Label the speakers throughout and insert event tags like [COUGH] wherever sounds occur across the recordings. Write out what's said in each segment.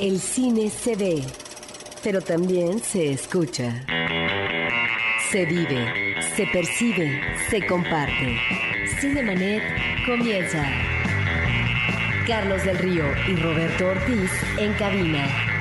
Speaker 1: El cine se ve, pero también se escucha. Se vive, se percibe, se comparte. Cinemanet comienza. Carlos del Río y Roberto Ortiz en cabina.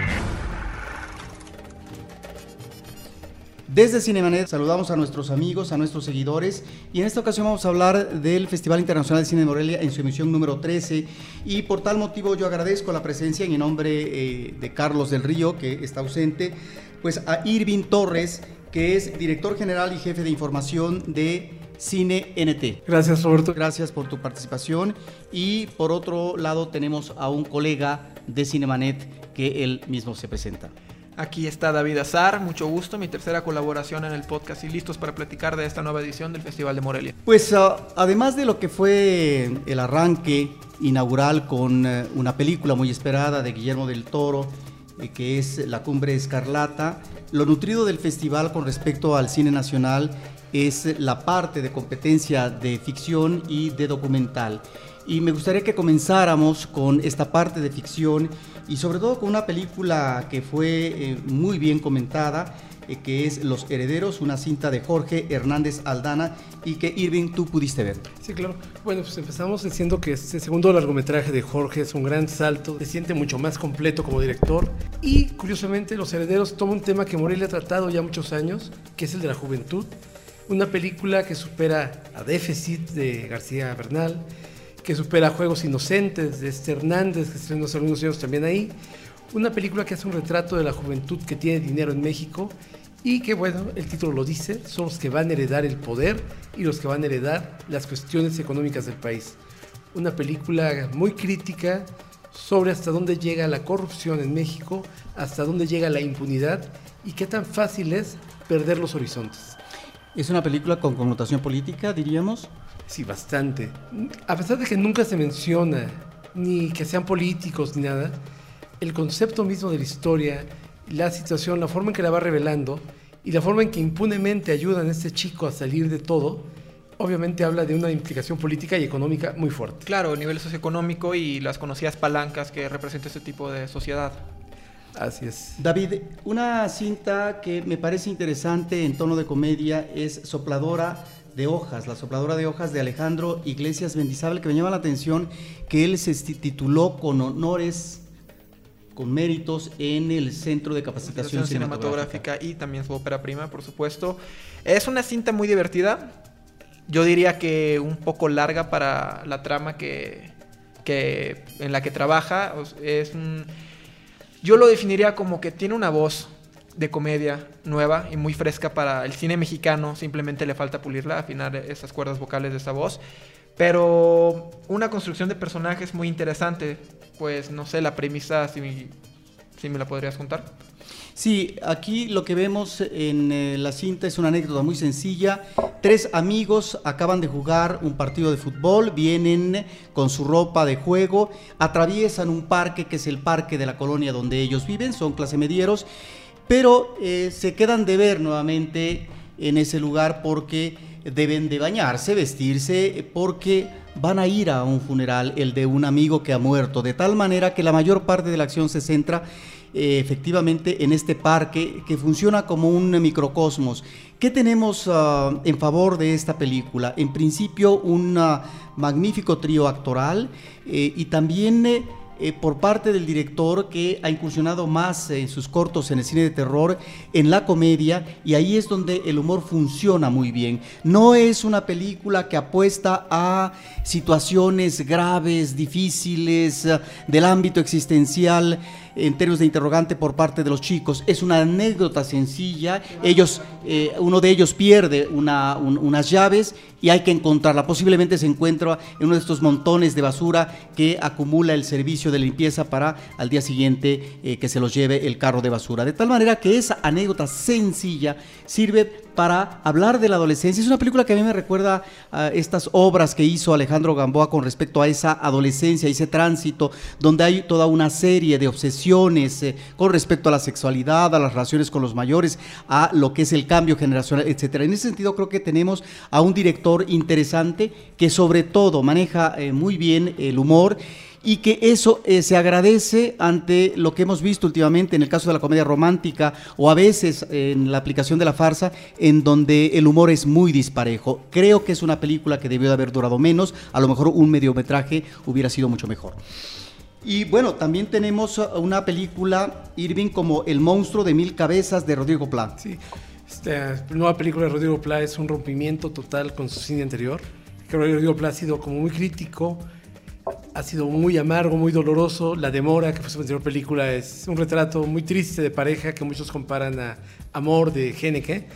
Speaker 2: Desde Cinemanet saludamos a nuestros amigos, a nuestros seguidores y en esta ocasión vamos a hablar del Festival Internacional de Cine de Morelia en su emisión número 13 y por tal motivo yo agradezco la presencia en nombre eh, de Carlos del Río que está ausente, pues a Irving Torres que es director general y jefe de información de Cine NT.
Speaker 3: Gracias Roberto.
Speaker 2: Gracias por tu participación y por otro lado tenemos a un colega de Cinemanet que él mismo se presenta.
Speaker 4: Aquí está David Azar, mucho gusto, mi tercera colaboración en el podcast y listos para platicar de esta nueva edición del Festival de Morelia.
Speaker 2: Pues uh, además de lo que fue el arranque inaugural con uh, una película muy esperada de Guillermo del Toro, eh, que es La Cumbre Escarlata, lo nutrido del festival con respecto al cine nacional es la parte de competencia de ficción y de documental. Y me gustaría que comenzáramos con esta parte de ficción y sobre todo con una película que fue eh, muy bien comentada, eh, que es Los Herederos, una cinta de Jorge Hernández Aldana y que Irving tú pudiste ver.
Speaker 3: Sí, claro. Bueno, pues empezamos diciendo que este segundo largometraje de Jorge es un gran salto, se siente mucho más completo como director y curiosamente Los Herederos toma un tema que Morelia ha tratado ya muchos años, que es el de la juventud. Una película que supera a Déficit de García Bernal, que supera Juegos Inocentes de Este Hernández, que estrenó hace algunos años también ahí. Una película que hace un retrato de la juventud que tiene dinero en México y que, bueno, el título lo dice, son los que van a heredar el poder y los que van a heredar las cuestiones económicas del país. Una película muy crítica sobre hasta dónde llega la corrupción en México, hasta dónde llega la impunidad y qué tan fácil es perder los horizontes.
Speaker 2: ¿Es una película con connotación política, diríamos?
Speaker 3: Sí, bastante. A pesar de que nunca se menciona ni que sean políticos ni nada, el concepto mismo de la historia, la situación, la forma en que la va revelando y la forma en que impunemente ayudan a este chico a salir de todo, obviamente habla de una implicación política y económica muy fuerte.
Speaker 4: Claro, el nivel socioeconómico y las conocidas palancas que representa este tipo de sociedad.
Speaker 3: Así es.
Speaker 2: David, una cinta que me parece interesante en tono de comedia es Sopladora de hojas, la sopladora de hojas de Alejandro Iglesias Mendizábal, que me llama la atención que él se tituló con honores con méritos en el Centro de Capacitación
Speaker 4: Cinematográfica. y también su ópera prima, por supuesto. Es una cinta muy divertida. Yo diría que un poco larga para la trama que, que en la que trabaja. Es yo lo definiría como que tiene una voz de comedia nueva y muy fresca para el cine mexicano. Simplemente le falta pulirla, afinar esas cuerdas vocales de esa voz. Pero una construcción de personajes muy interesante. Pues no sé, la premisa, si, si me la podrías contar.
Speaker 2: Sí, aquí lo que vemos en eh, la cinta es una anécdota muy sencilla. Tres amigos acaban de jugar un partido de fútbol, vienen con su ropa de juego, atraviesan un parque que es el parque de la colonia donde ellos viven, son clase medieros, pero eh, se quedan de ver nuevamente en ese lugar porque deben de bañarse, vestirse, porque van a ir a un funeral, el de un amigo que ha muerto, de tal manera que la mayor parte de la acción se centra eh, efectivamente en este parque que funciona como un microcosmos. ¿Qué tenemos ah, en favor de esta película? En principio, un ah, magnífico trío actoral eh, y también eh, por parte del director que ha incursionado más en sus cortos en el cine de terror, en la comedia, y ahí es donde el humor funciona muy bien. No es una película que apuesta a situaciones graves, difíciles, eh, del ámbito existencial en términos de interrogante por parte de los chicos. Es una anécdota sencilla. Ellos, eh, uno de ellos pierde unas llaves y hay que encontrarla. Posiblemente se encuentra en uno de estos montones de basura que acumula el servicio de limpieza para al día siguiente eh, que se los lleve el carro de basura. De tal manera que esa anécdota sencilla sirve para hablar de la adolescencia. Es una película que a mí me recuerda a estas obras que hizo Alejandro Gamboa con respecto a esa adolescencia, ese tránsito, donde hay toda una serie de obsesiones eh, con respecto a la sexualidad, a las relaciones con los mayores, a lo que es el cambio generacional, etcétera. En ese sentido creo que tenemos a un director interesante que sobre todo maneja eh, muy bien el humor y que eso eh, se agradece ante lo que hemos visto últimamente en el caso de la comedia romántica o a veces en la aplicación de la farsa, en donde el humor es muy disparejo. Creo que es una película que debió de haber durado menos, a lo mejor un mediometraje hubiera sido mucho mejor. Y bueno, también tenemos una película, Irving, como El monstruo de mil cabezas de Rodrigo Pla.
Speaker 3: Sí, esta nueva película de Rodrigo Pla es un rompimiento total con su cine anterior. Creo que Rodrigo Pla ha sido como muy crítico, ha sido muy amargo, muy doloroso. La Demora, que fue su anterior película, es un retrato muy triste de pareja que muchos comparan a Amor de Geneke,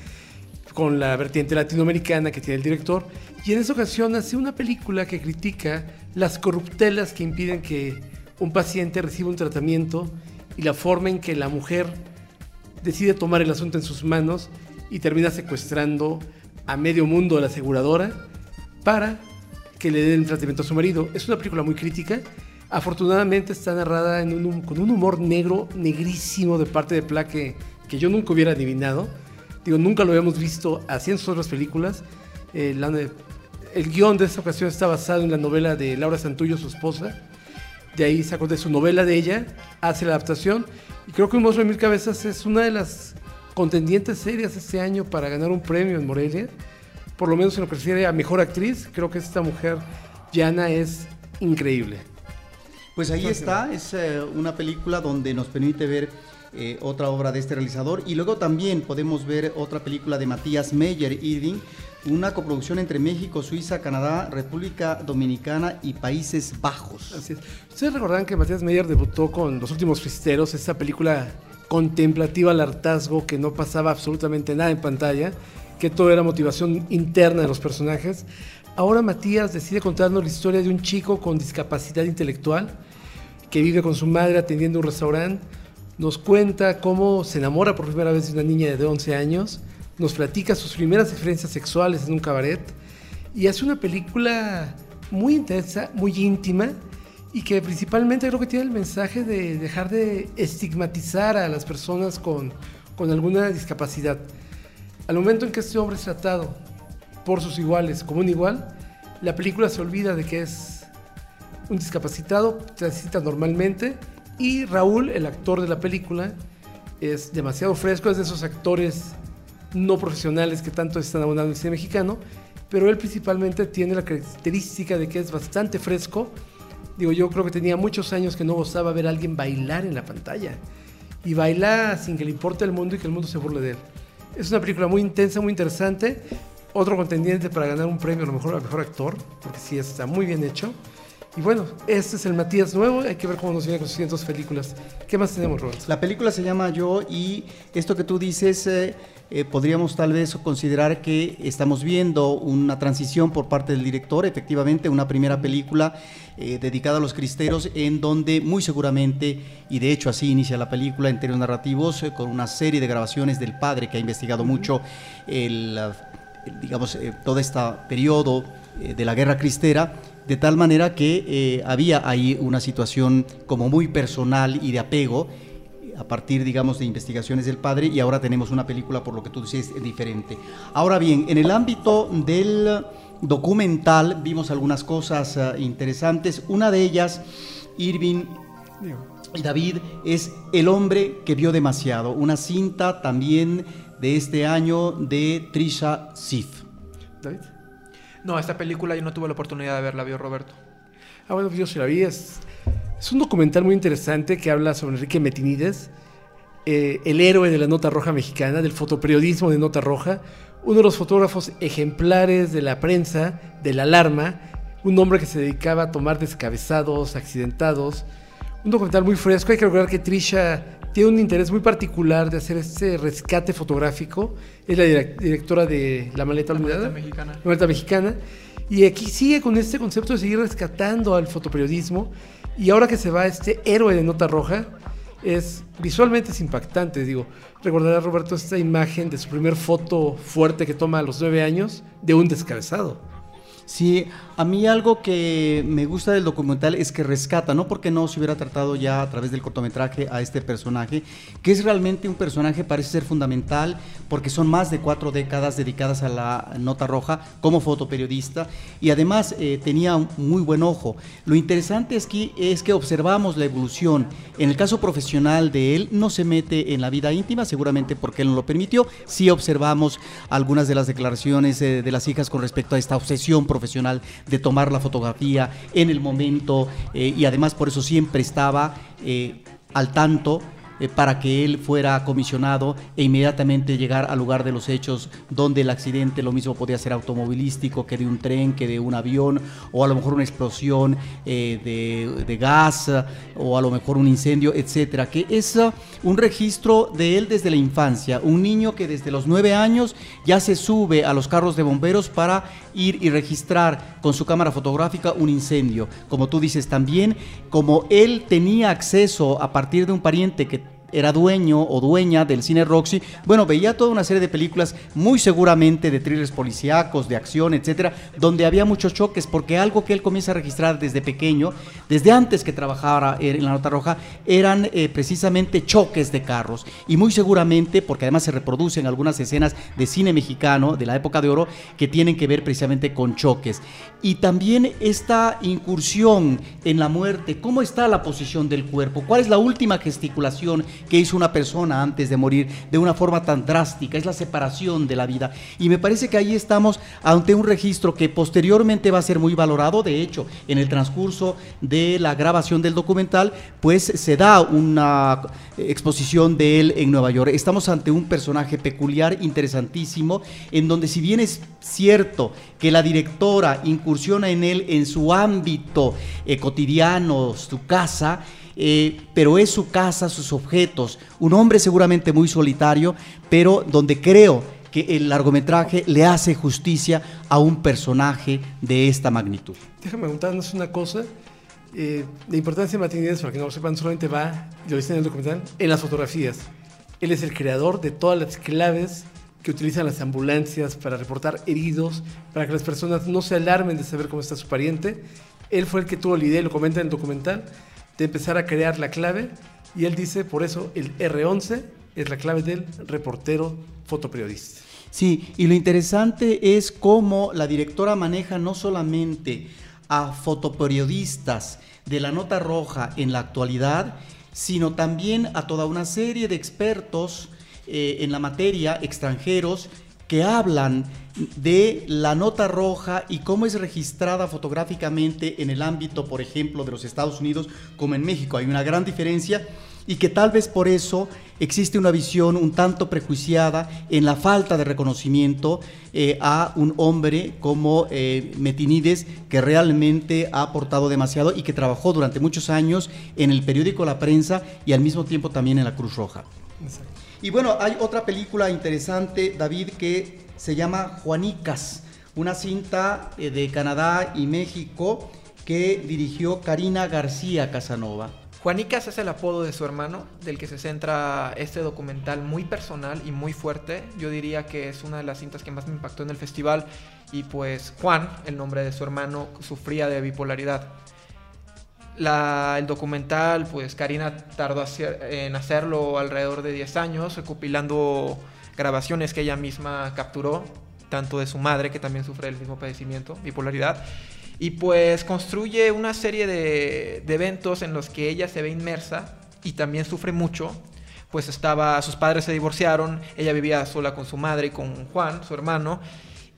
Speaker 3: con la vertiente latinoamericana que tiene el director. Y en esa ocasión hace una película que critica las corruptelas que impiden que un paciente reciba un tratamiento y la forma en que la mujer decide tomar el asunto en sus manos y termina secuestrando a medio mundo de la aseguradora para que le den tratamiento a su marido. Es una película muy crítica. Afortunadamente está narrada con un humor negro, negrísimo de parte de Pla que, yo nunca hubiera adivinado. Digo, nunca lo habíamos visto así en sus otras películas. Eh, el guion de esta ocasión está basado en la novela de Laura Santullo, su esposa, de ahí sacó de su novela de ella, hace la adaptación. Y creo que Un monstruo de mil cabezas es una de las contendientes serias este año para ganar un premio en Morelia. Por lo menos en lo que refiere a mejor actriz, creo que esta mujer, Yana, es increíble.
Speaker 2: Pues ahí está, es eh, una película donde nos permite ver eh, otra obra de este realizador y luego también podemos ver otra película de Matías Meyer Irving una coproducción entre México, Suiza, Canadá, República Dominicana y Países Bajos.
Speaker 3: Así es. Ustedes recordarán que Matías Meyer debutó con Los Últimos Fisteros, esa película contemplativa al hartazgo que no pasaba absolutamente nada en pantalla, que todo era motivación interna de los personajes. Ahora Matías decide contarnos la historia de un chico con discapacidad intelectual que vive con su madre atendiendo un restaurante. Nos cuenta cómo se enamora por primera vez de una niña de 11 años nos platica sus primeras experiencias sexuales en un cabaret y hace una película muy intensa, muy íntima y que principalmente creo que tiene el mensaje de dejar de estigmatizar a las personas con, con alguna discapacidad. Al momento en que este hombre es tratado por sus iguales como un igual, la película se olvida de que es un discapacitado, transita normalmente y Raúl, el actor de la película, es demasiado fresco, es de esos actores no profesionales que tanto están abundando en el cine mexicano, pero él principalmente tiene la característica de que es bastante fresco. Digo, yo creo que tenía muchos años que no gozaba ver a alguien bailar en la pantalla. Y baila sin que le importe el mundo y que el mundo se burle de él. Es una película muy intensa, muy interesante. Otro contendiente para ganar un premio a lo mejor a mejor actor, porque sí está muy bien hecho. Y bueno, este es el Matías nuevo, hay que ver cómo nos viene con sus siguientes películas. ¿Qué más tenemos, Robert?
Speaker 2: La película se llama Yo y esto que tú dices, eh, eh, podríamos tal vez considerar que estamos viendo una transición por parte del director, efectivamente, una primera película eh, dedicada a los cristeros, en donde muy seguramente, y de hecho así inicia la película en términos narrativos, con una serie de grabaciones del padre que ha investigado mucho el, digamos, todo este periodo de la guerra cristera de tal manera que eh, había ahí una situación como muy personal y de apego a partir, digamos, de investigaciones del padre y ahora tenemos una película, por lo que tú dices, diferente. Ahora bien, en el ámbito del documental vimos algunas cosas eh, interesantes. Una de ellas, Irving y David, es El hombre que vio demasiado, una cinta también de este año de Trisha Sif.
Speaker 3: David.
Speaker 4: No, esta película yo no tuve la oportunidad de verla, vio Roberto.
Speaker 3: Ah, bueno, yo sí la vi. Es, un documental muy interesante que habla sobre Enrique Metinides, eh, el héroe de la nota roja mexicana, del fotoperiodismo de nota roja, uno de los fotógrafos ejemplares de la prensa, de la alarma, un hombre que se dedicaba a tomar descabezados, accidentados. Un documental muy fresco. Hay que recordar que Trisha tiene un interés muy particular de hacer este rescate fotográfico. Es la directora de La Maleta Olvidada. La
Speaker 4: Maleta Mexicana.
Speaker 3: La Maleta Mexicana. Y aquí sigue con este concepto de seguir rescatando al fotoperiodismo. Y ahora que se va este héroe de nota roja, es visualmente es impactante. Digo, recordará Roberto esta imagen de su primer foto fuerte que toma a los nueve años de un descabezado.
Speaker 2: Sí, a mí algo que me gusta del documental es que rescata, no porque no se hubiera tratado ya a través del cortometraje a este personaje, que es realmente un personaje, parece ser fundamental, porque son más de cuatro décadas dedicadas a la nota roja como fotoperiodista y además eh, tenía un muy buen ojo. Lo interesante es que, es que observamos la evolución. En el caso profesional de él, no se mete en la vida íntima, seguramente porque él no lo permitió. Sí observamos algunas de las declaraciones eh, de las hijas con respecto a esta obsesión profesional de tomar la fotografía en el momento eh, y además por eso siempre estaba eh, al tanto eh, para que él fuera comisionado e inmediatamente llegar al lugar de los hechos donde el accidente lo mismo podía ser automovilístico que de un tren, que de un avión o a lo mejor una explosión eh, de, gas o a lo mejor un incendio, etcétera, que es uh, un registro de él desde la infancia, un niño que desde los nueve años ya se sube a los carros de bomberos para ir y registrar con su cámara fotográfica un incendio. Como tú dices también, como él tenía acceso a partir de un pariente que era dueño o dueña del cine Roxy, bueno, veía toda una serie de películas, muy seguramente de thrillers policíacos, de acción, etcétera, donde había muchos choques, porque algo que él comienza a registrar desde pequeño, desde antes que trabajara en la Nota Roja, eran eh, precisamente choques de carros. Y muy seguramente, porque además se reproducen algunas escenas de cine mexicano de la época de oro que tienen que ver precisamente con choques. Y también esta incursión en la muerte, ¿cómo está la posición del cuerpo? ¿Cuál es la última gesticulación que hizo una persona antes de morir de una forma tan drástica, es la separación de la vida. Y me parece que ahí estamos ante un registro que posteriormente va a ser muy valorado, de hecho, en el transcurso de la grabación del documental, pues se da una exposición de él en Nueva York. Estamos ante un personaje peculiar, interesantísimo, en donde si bien es cierto que la directora incursiona en él en su ámbito eh, cotidiano, su casa, eh, pero es su casa, sus objetos. Un hombre seguramente muy solitario, pero donde creo que el largometraje le hace justicia a un personaje de esta magnitud.
Speaker 3: Déjame preguntarnos una cosa. Eh, la importancia de Martín para que no lo sepan, solamente va, lo dicen en el documental, en las fotografías. Él es el creador de todas las claves que utilizan las ambulancias para reportar heridos, para que las personas no se alarmen de saber cómo está su pariente. Él fue el que tuvo la idea, lo comenta en el documental, de empezar a crear la clave y él dice, por eso el R11 es la clave del reportero fotoperiodista.
Speaker 2: Sí, y lo interesante es cómo la directora maneja no solamente a fotoperiodistas de la nota roja en la actualidad, sino también a toda una serie de expertos eh, en la materia, extranjeros, que hablan de la nota roja y cómo es registrada fotográficamente en el ámbito, por ejemplo, de los Estados Unidos como en México. Hay una gran diferencia y que tal vez por eso existe una visión un tanto prejuiciada en la falta de reconocimiento eh, a un hombre como eh, Metinides, que realmente ha aportado demasiado y que trabajó durante muchos años en el periódico La Prensa y al mismo tiempo también en la Cruz Roja. Y bueno, hay otra película interesante, David, que se llama Juanicas, una cinta eh, de Canadá y México que dirigió Karina García Casanova.
Speaker 4: Juanicas es el apodo de su hermano, del que se centra este documental muy personal y muy fuerte. Yo diría que es una de las cintas que más me impactó en el festival. Y pues Juan, el nombre de su hermano, sufría de bipolaridad el documental, pues Karina tardó en hacerlo alrededor de 10 años, recopilando grabaciones que ella misma capturó, tanto de su madre, que también sufre el mismo padecimiento, bipolaridad, y pues construye una serie de, de eventos en los que ella se ve inmersa y también sufre mucho, pues estaba, sus padres se divorciaron, ella vivía sola con su madre y con Juan, su hermano,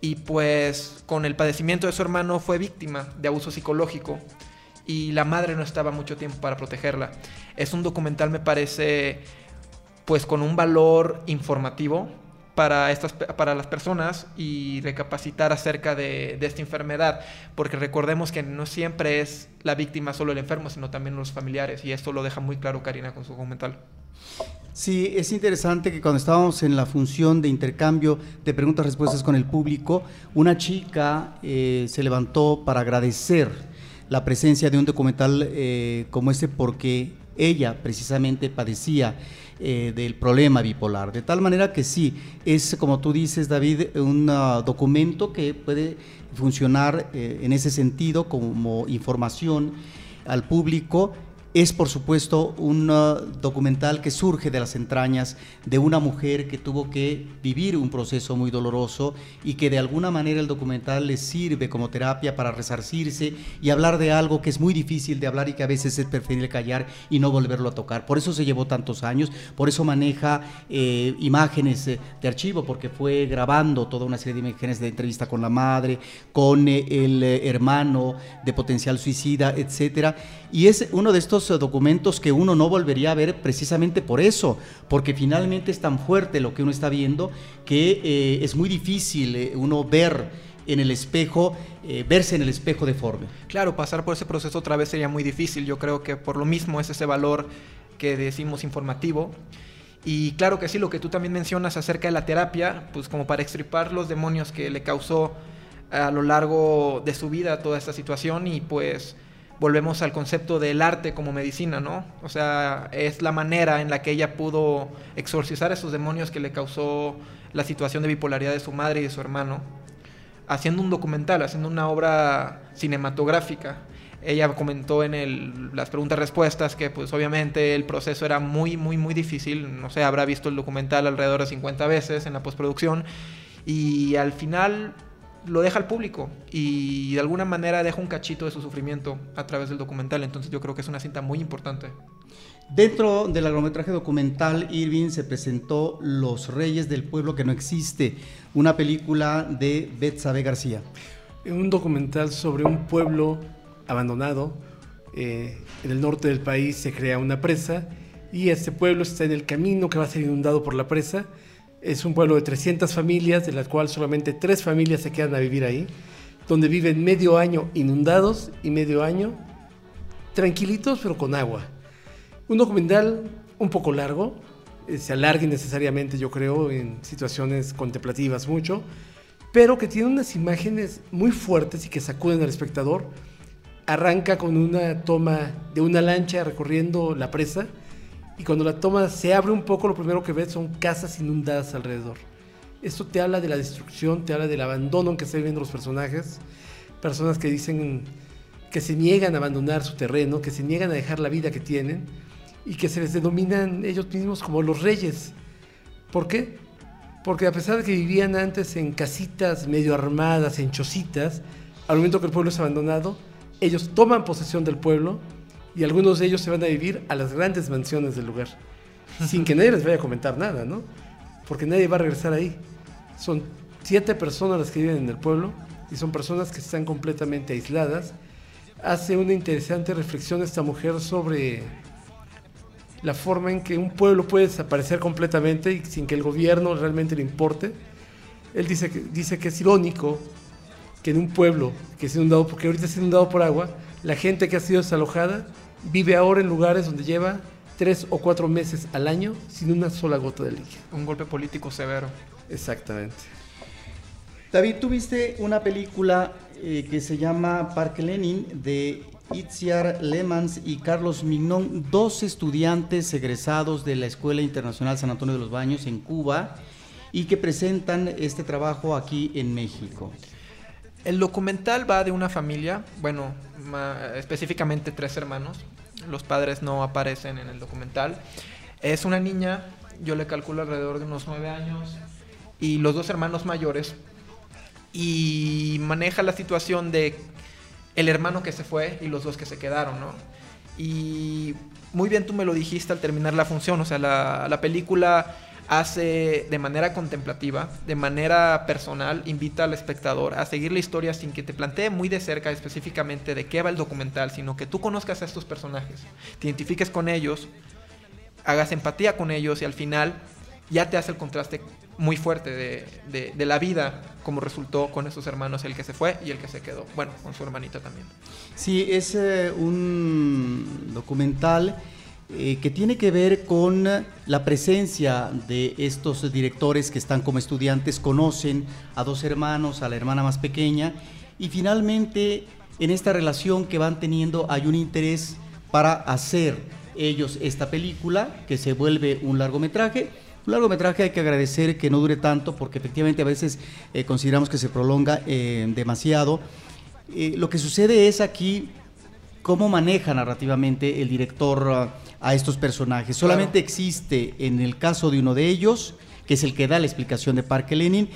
Speaker 4: y pues con el padecimiento de su hermano fue víctima de abuso psicológico y la madre no estaba mucho tiempo para protegerla. Es un documental, me parece, pues con un valor informativo para, estas, para las personas y recapacitar acerca de, de, esta enfermedad, porque recordemos que no siempre es la víctima solo el enfermo, sino también los familiares, y esto lo deja muy claro Karina con su documental.
Speaker 2: Sí, es interesante que cuando estábamos en la función de intercambio de preguntas-respuestas con el público, una chica eh, se levantó para agradecer la presencia de un documental eh, como este porque ella precisamente padecía eh, del problema bipolar. De tal manera que sí, es como tú dices, David, un ah, documento que puede funcionar eh, en ese sentido como información al público es por supuesto un uh, documental que surge de las entrañas de una mujer que tuvo que vivir un proceso muy doloroso y que de alguna manera el documental le sirve como terapia para resarcirse y hablar de algo que es muy difícil de hablar y que a veces es preferible callar y no volverlo a tocar. Por eso se llevó tantos años, por eso maneja eh, imágenes eh, de archivo, porque fue grabando toda una serie de imágenes de entrevista con la madre, con eh, el hermano de potencial suicida, etcétera. Y es uno de estos eh, documentos que uno no volvería a ver precisamente por eso, porque finalmente es tan fuerte lo que uno está viendo que eh, es muy difícil eh, uno ver en el espejo, verse en el espejo deforme.
Speaker 4: Claro, pasar por ese proceso otra vez sería muy difícil. Yo creo que por lo mismo es ese valor que decimos informativo. Y claro que sí, lo que tú también mencionas acerca de la terapia, pues como para extripar los demonios que le causó a lo largo de su vida toda esta situación y pues volvemos al concepto del arte como medicina, ¿no? O sea, es la manera en la que ella pudo exorcizar esos demonios que le causó la situación de bipolaridad de su madre y de su hermano, haciendo un documental, haciendo una obra cinematográfica. Ella comentó en el, las preguntas-respuestas que pues obviamente el proceso era muy, muy, muy difícil. No sé, habrá visto el documental alrededor de 50 veces en la postproducción. Y al final lo deja al público y de alguna manera deja un cachito de su sufrimiento a través del documental. Entonces yo creo que es una cinta muy importante.
Speaker 2: Dentro del largometraje documental, Irving se presentó Los Reyes del Pueblo que no existe, una película de Betsabe García.
Speaker 3: Un documental sobre un pueblo abandonado. Eh, en el norte del país se crea una presa y este pueblo está en el camino que va a ser inundado por la presa es un pueblo de 300 familias, de las cuales solamente tres familias se quedan a vivir ahí, donde viven medio año inundados y medio año tranquilitos pero con agua. Un documental un poco largo, eh, se alarga innecesariamente yo creo en situaciones contemplativas mucho, pero que tiene unas imágenes muy fuertes y que sacuden al espectador. Arranca con una toma de una lancha recorriendo la presa, y cuando la toma se abre un poco, lo primero que ves son casas inundadas alrededor. Esto te habla de la destrucción, te habla del abandono en que están viviendo los personajes. Personas que dicen que se niegan a abandonar su terreno, que se niegan a dejar la vida que tienen y que se les denominan ellos mismos como los reyes. ¿Por qué? Porque a pesar de que vivían antes en casitas medio armadas, en chocitas, al momento que el pueblo es abandonado, ellos toman posesión del pueblo y algunos de ellos se van a vivir a las grandes mansiones del lugar, sin que nadie les vaya a comentar nada, ¿no? Porque nadie va a regresar ahí. Son siete personas las que viven en el pueblo y son personas que están completamente aisladas. Hace una interesante reflexión esta mujer sobre la forma en que un pueblo puede desaparecer completamente y sin que el gobierno realmente le importe. Él dice que, dice que es irónico que en un pueblo que es inundado, porque ahorita es inundado por agua, la gente que ha sido desalojada vive ahora en lugares donde lleva tres o cuatro meses al año sin una sola gota de líquido.
Speaker 4: Un golpe político severo.
Speaker 3: Exactamente.
Speaker 2: David, tuviste una película eh, que se llama Parque Lenin de Itziar Lemans y Carlos Mignon, dos estudiantes egresados de la Escuela Internacional San Antonio de los Baños en Cuba y que presentan este trabajo aquí en México.
Speaker 4: El documental va de una familia, bueno, específicamente tres hermanos. Los padres no aparecen en el documental. Es una niña, yo le calculo alrededor de unos nueve años, y los dos hermanos mayores. Y maneja la situación de el hermano que se fue y los dos que se quedaron, ¿no? Y muy bien tú me lo dijiste al terminar la función, o sea, la, la película hace de manera contemplativa, de manera personal, invita al espectador a seguir la historia sin que te plantee muy de cerca específicamente de qué va el documental, sino que tú conozcas a estos personajes, te identifiques con ellos, hagas empatía con ellos y al final ya te hace el contraste muy fuerte de, la vida como resultó con esos hermanos, el que se fue y el que se quedó, bueno, con su hermanita también.
Speaker 2: Sí, es eh, un documental eh, que tiene que ver con la presencia de estos directores que están como estudiantes, conocen a dos hermanos, a la hermana más pequeña, y finalmente en esta relación que van teniendo hay un interés para hacer ellos esta película, que se vuelve un largometraje. Un largometraje hay que agradecer que no dure tanto, porque efectivamente a veces eh, consideramos que se prolonga eh, demasiado. Lo que sucede es aquí cómo maneja narrativamente el director uh, a estos personajes. Solamente existe en el caso de uno de ellos, que es el que da la explicación de Parque Lenin,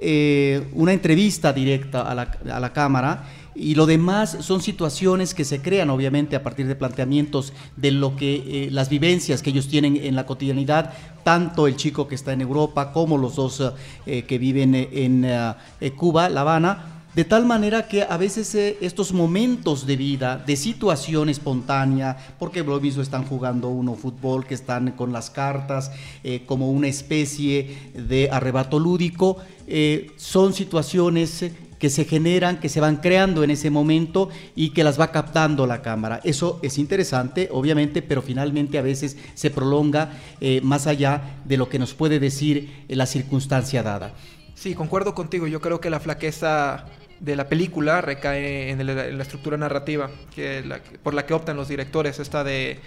Speaker 2: eh, una entrevista directa a la, a la cámara y lo demás son situaciones que se crean obviamente a partir de planteamientos de lo que eh, las vivencias que ellos tienen en la cotidianidad, tanto el chico que está en Europa como los dos eh, que viven en eh, Cuba, La Habana, de tal manera que a veces eh, estos momentos de vida, de situación espontánea, porque lo mismo están jugando uno fútbol, que están con las cartas, eh, como una especie de arrebato lúdico, eh, son situaciones que se generan, que se van creando en ese momento y que las va captando la cámara. Eso es interesante, obviamente, pero finalmente a veces se prolonga más allá de lo que nos puede decir la circunstancia dada.
Speaker 4: Sí, concuerdo contigo. Yo creo que la flaqueza de la película recae en, el, en la estructura narrativa que la, por la que optan los directores, esta de,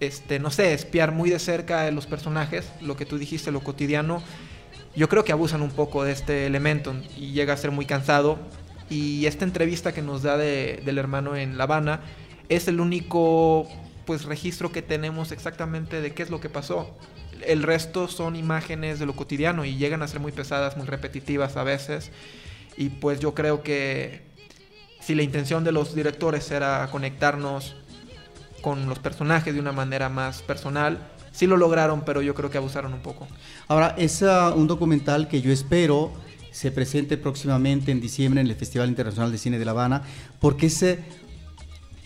Speaker 4: este, no sé, espiar muy de cerca a los personajes, lo que tú dijiste, lo cotidiano. Yo creo que abusan un poco de este elemento y llega a ser muy cansado. Y esta entrevista que nos da de, del hermano en La Habana es el único pues registro que tenemos exactamente de qué es lo que pasó. El resto son imágenes de lo cotidiano y llegan a ser muy pesadas, muy repetitivas a veces. Y pues yo creo que si la intención de los directores era conectarnos con los personajes de una manera más personal, sí lo lograron, pero yo creo que abusaron un poco.
Speaker 2: Ahora, es uh, un documental que yo espero se presente próximamente en diciembre en el Festival Internacional de Cine de La Habana, porque es uh,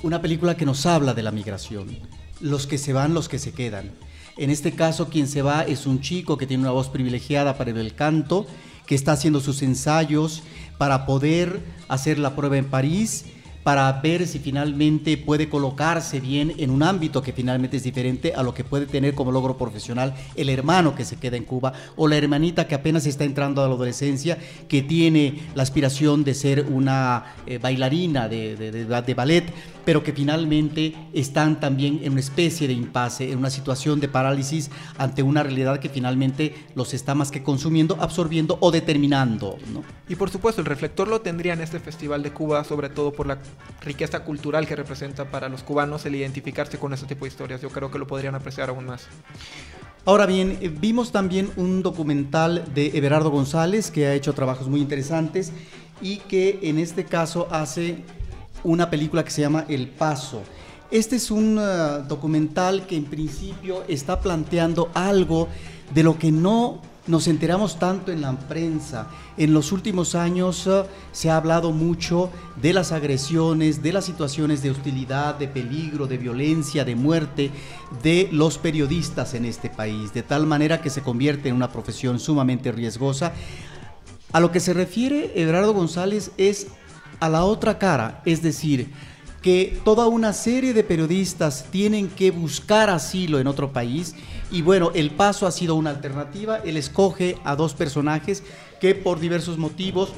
Speaker 2: una película que nos habla de la migración, los que se van, los que se quedan. En este caso, quien se va es un chico que tiene una voz privilegiada para el canto, que está haciendo sus ensayos para poder hacer la prueba en París, para ver si finalmente puede colocarse bien en un ámbito que finalmente es diferente a lo que puede tener como logro profesional el hermano que se queda en Cuba o la hermanita que apenas está entrando a la adolescencia, que tiene la aspiración de ser una eh, bailarina de, de, ballet, pero que finalmente están también en una especie de impasse, en una situación de parálisis ante una realidad que finalmente los está más que consumiendo, absorbiendo o determinando. ¿no?
Speaker 4: Y por supuesto, el reflector lo tendría en este Festival de Cuba, sobre todo por la riqueza cultural que representa para los cubanos el identificarse con este tipo de historias. Yo creo que lo podrían apreciar aún más.
Speaker 2: Ahora bien, vimos también un documental de Everardo González que ha hecho trabajos muy interesantes y que en este caso hace una película que se llama El Paso. Este es un uh, documental que en principio está planteando algo de lo que no nos enteramos tanto en la prensa. En los últimos años uh, se ha hablado mucho de las agresiones, de las situaciones de hostilidad, de peligro, de violencia, de muerte de los periodistas en este país, de tal manera que se convierte en una profesión sumamente riesgosa. A lo que se refiere Eduardo González es a la otra cara, es decir, que toda una serie de periodistas tienen que buscar asilo en otro país. Y bueno, el paso ha sido una alternativa, él escoge a dos personajes que por diversos motivos